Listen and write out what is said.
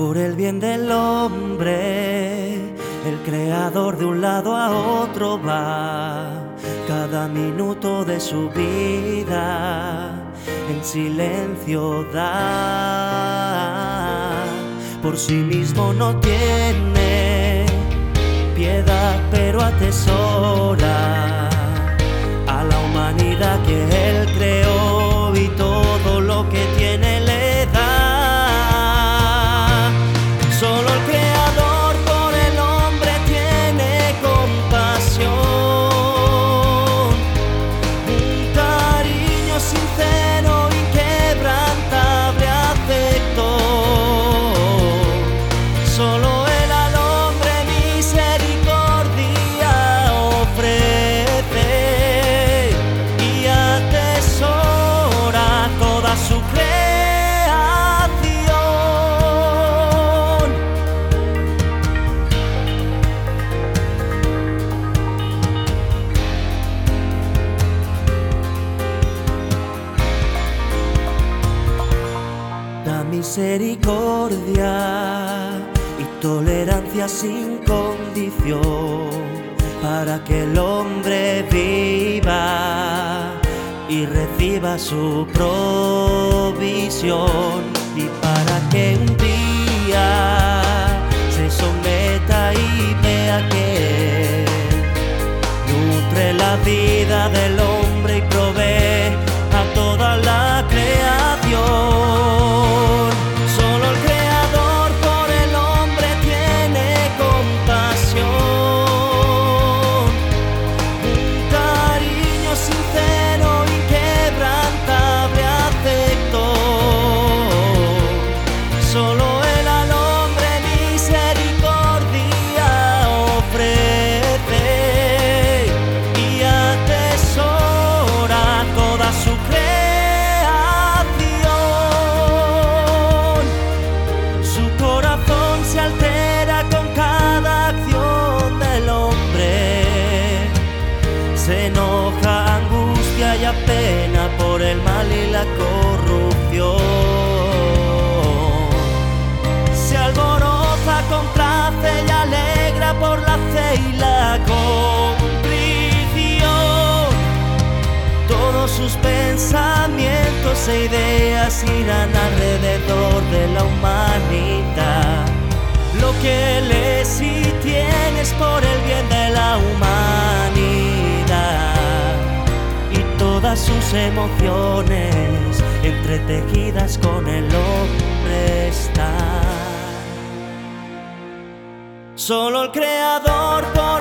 por el bien del hombre. El creador de un lado a otro va, cada minuto de su vida en silencio da. Por sí mismo no tiene piedad, pero atesora a la humanidad que él sin misericordia y tolerancia sin condición para que el hombre viva y reciba su provisión y para que un Se enoja, angustia y apena por el mal y la corrupción. Se alboroza, complace y alegra por la fe y la contrición. Todos sus pensamientos e ideas irán alrededor emociones entretejidas con el hombre están. Solo el creador por